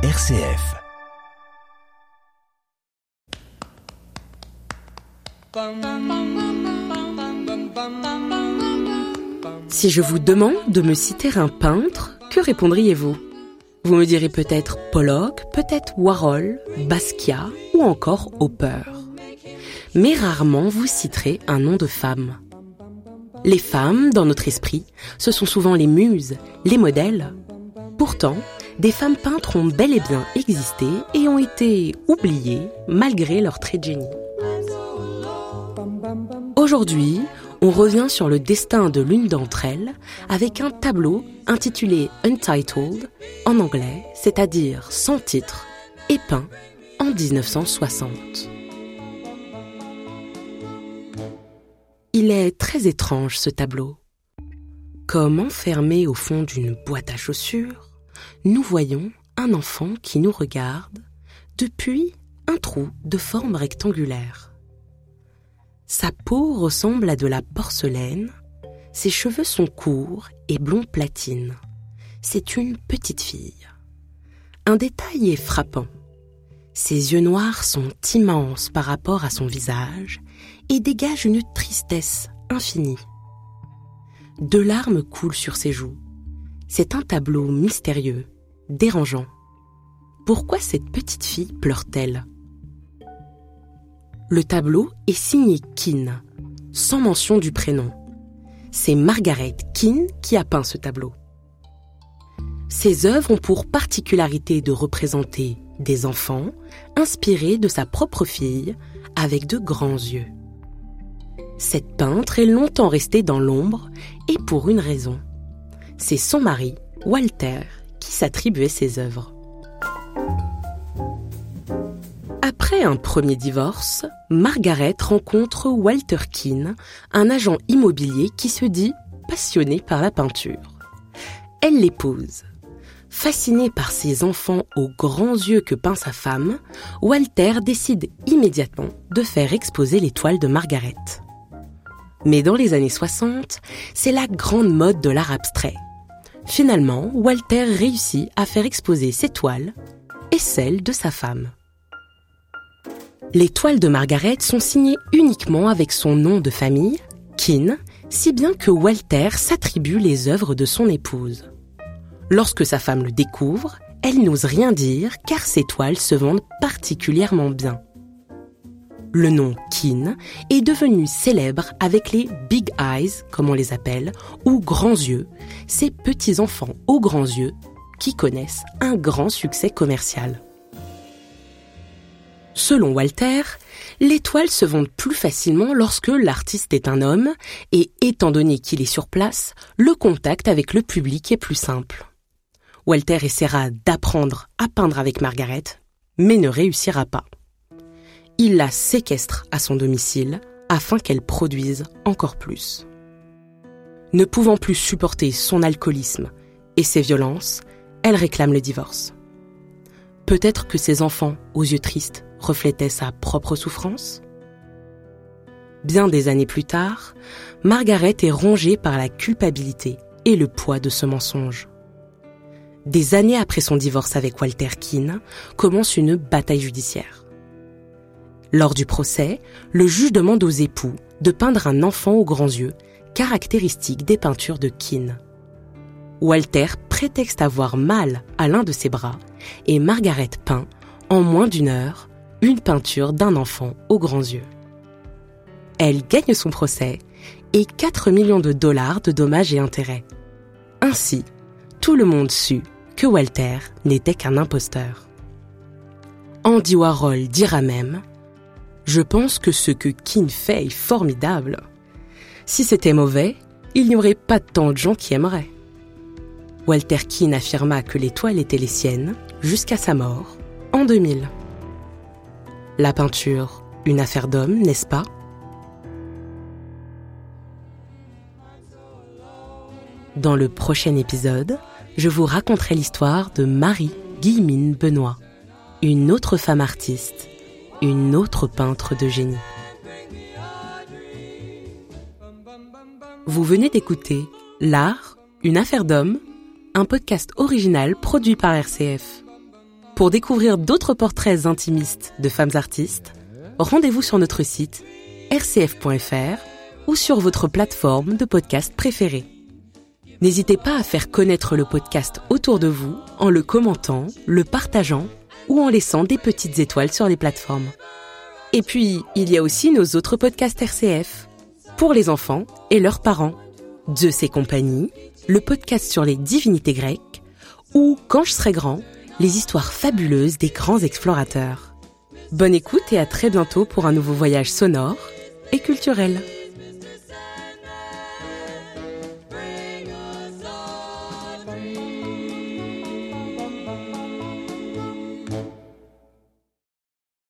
RCF. Si je vous demande de me citer un peintre, que répondriez-vous? Vous me direz peut-être Pollock, peut-être Warhol, Basquiat ou encore Hopper. Mais rarement vous citerez un nom de femme. Les femmes, dans notre esprit, ce sont souvent les muses, les modèles. Pourtant, des femmes peintres ont bel et bien existé et ont été oubliées malgré leur trait de génie. Aujourd'hui, on revient sur le destin de l'une d'entre elles avec un tableau intitulé Untitled en anglais, c'est-à-dire sans titre, et peint en 1960. Il est très étrange ce tableau. Comme enfermé au fond d'une boîte à chaussures, nous voyons un enfant qui nous regarde depuis un trou de forme rectangulaire. Sa peau ressemble à de la porcelaine, ses cheveux sont courts et blond platine. C'est une petite fille. Un détail est frappant. Ses yeux noirs sont immenses par rapport à son visage et dégagent une tristesse infinie. Deux larmes coulent sur ses joues. C'est un tableau mystérieux, dérangeant. Pourquoi cette petite fille pleure-t-elle? Le tableau est signé Keane, sans mention du prénom. C'est Margaret Keane qui a peint ce tableau. Ses œuvres ont pour particularité de représenter des enfants inspirés de sa propre fille avec de grands yeux. Cette peintre est longtemps restée dans l'ombre et pour une raison. C'est son mari, Walter, qui s'attribuait ses œuvres. Après un premier divorce, Margaret rencontre Walter Keane, un agent immobilier qui se dit passionné par la peinture. Elle l'épouse. Fasciné par ses enfants aux grands yeux que peint sa femme, Walter décide immédiatement de faire exposer les toiles de Margaret. Mais dans les années 60, c'est la grande mode de l'art abstrait. Finalement, Walter réussit à faire exposer ses toiles et celles de sa femme. Les toiles de Margaret sont signées uniquement avec son nom de famille, Keane, si bien que Walter s'attribue les œuvres de son épouse. Lorsque sa femme le découvre, elle n'ose rien dire car ses toiles se vendent particulièrement bien. Le nom Keane est devenu célèbre avec les Big Eyes, comme on les appelle, ou grands yeux, ces petits enfants aux grands yeux qui connaissent un grand succès commercial. Selon Walter, les toiles se vendent plus facilement lorsque l'artiste est un homme et étant donné qu'il est sur place, le contact avec le public est plus simple. Walter essaiera d'apprendre à peindre avec Margaret, mais ne réussira pas il la séquestre à son domicile afin qu'elle produise encore plus. Ne pouvant plus supporter son alcoolisme et ses violences, elle réclame le divorce. Peut-être que ses enfants, aux yeux tristes, reflétaient sa propre souffrance? Bien des années plus tard, Margaret est rongée par la culpabilité et le poids de ce mensonge. Des années après son divorce avec Walter Keane, commence une bataille judiciaire. Lors du procès, le juge demande aux époux de peindre un enfant aux grands yeux, caractéristique des peintures de Keane. Walter prétexte avoir mal à l'un de ses bras et Margaret peint, en moins d'une heure, une peinture d'un enfant aux grands yeux. Elle gagne son procès et 4 millions de dollars de dommages et intérêts. Ainsi, tout le monde sut que Walter n'était qu'un imposteur. Andy Warhol dira même je pense que ce que Keane fait est formidable. Si c'était mauvais, il n'y aurait pas tant de gens qui aimeraient. Walter Keane affirma que l'étoile était les siennes jusqu'à sa mort en 2000. La peinture, une affaire d'homme, n'est-ce pas? Dans le prochain épisode, je vous raconterai l'histoire de Marie Guillemine Benoît, une autre femme artiste une autre peintre de génie. Vous venez d'écouter L'art, une affaire d'homme, un podcast original produit par RCF. Pour découvrir d'autres portraits intimistes de femmes artistes, rendez-vous sur notre site rcf.fr ou sur votre plateforme de podcast préférée. N'hésitez pas à faire connaître le podcast autour de vous en le commentant, le partageant ou en laissant des petites étoiles sur les plateformes. Et puis, il y a aussi nos autres podcasts RCF, pour les enfants et leurs parents. De ses compagnies, le podcast sur les divinités grecques, ou Quand je serai grand, les histoires fabuleuses des grands explorateurs. Bonne écoute et à très bientôt pour un nouveau voyage sonore et culturel.